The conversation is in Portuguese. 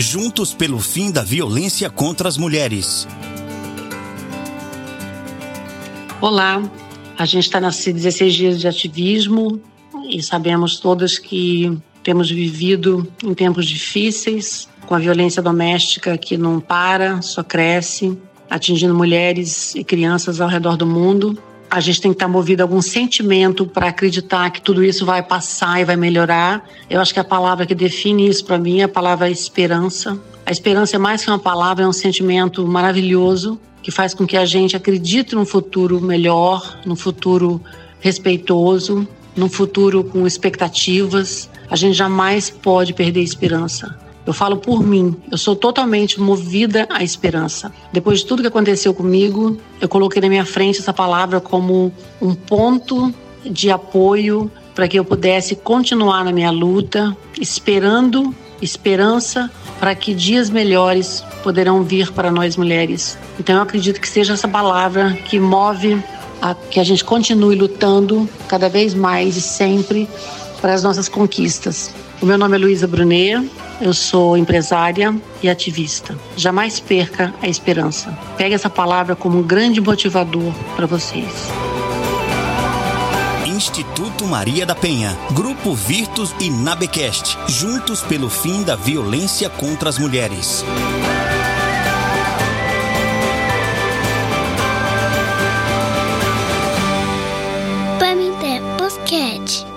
Juntos pelo fim da violência contra as mulheres. Olá, a gente está nesses 16 dias de ativismo e sabemos todas que temos vivido em tempos difíceis, com a violência doméstica que não para, só cresce, atingindo mulheres e crianças ao redor do mundo a gente tem que estar movido a algum sentimento para acreditar que tudo isso vai passar e vai melhorar. Eu acho que a palavra que define isso para mim é a palavra esperança. A esperança é mais que uma palavra, é um sentimento maravilhoso que faz com que a gente acredite num futuro melhor, num futuro respeitoso, num futuro com expectativas. A gente jamais pode perder a esperança. Eu falo por mim, eu sou totalmente movida à esperança. Depois de tudo que aconteceu comigo, eu coloquei na minha frente essa palavra como um ponto de apoio para que eu pudesse continuar na minha luta, esperando esperança para que dias melhores poderão vir para nós mulheres. Então eu acredito que seja essa palavra que move a que a gente continue lutando cada vez mais e sempre para as nossas conquistas. O meu nome é Luísa Brunet, eu sou empresária e ativista. Jamais perca a esperança. Pegue essa palavra como um grande motivador para vocês. Instituto Maria da Penha, Grupo Virtus e Nabecast, juntos pelo fim da violência contra as mulheres. Pamité Bosquete.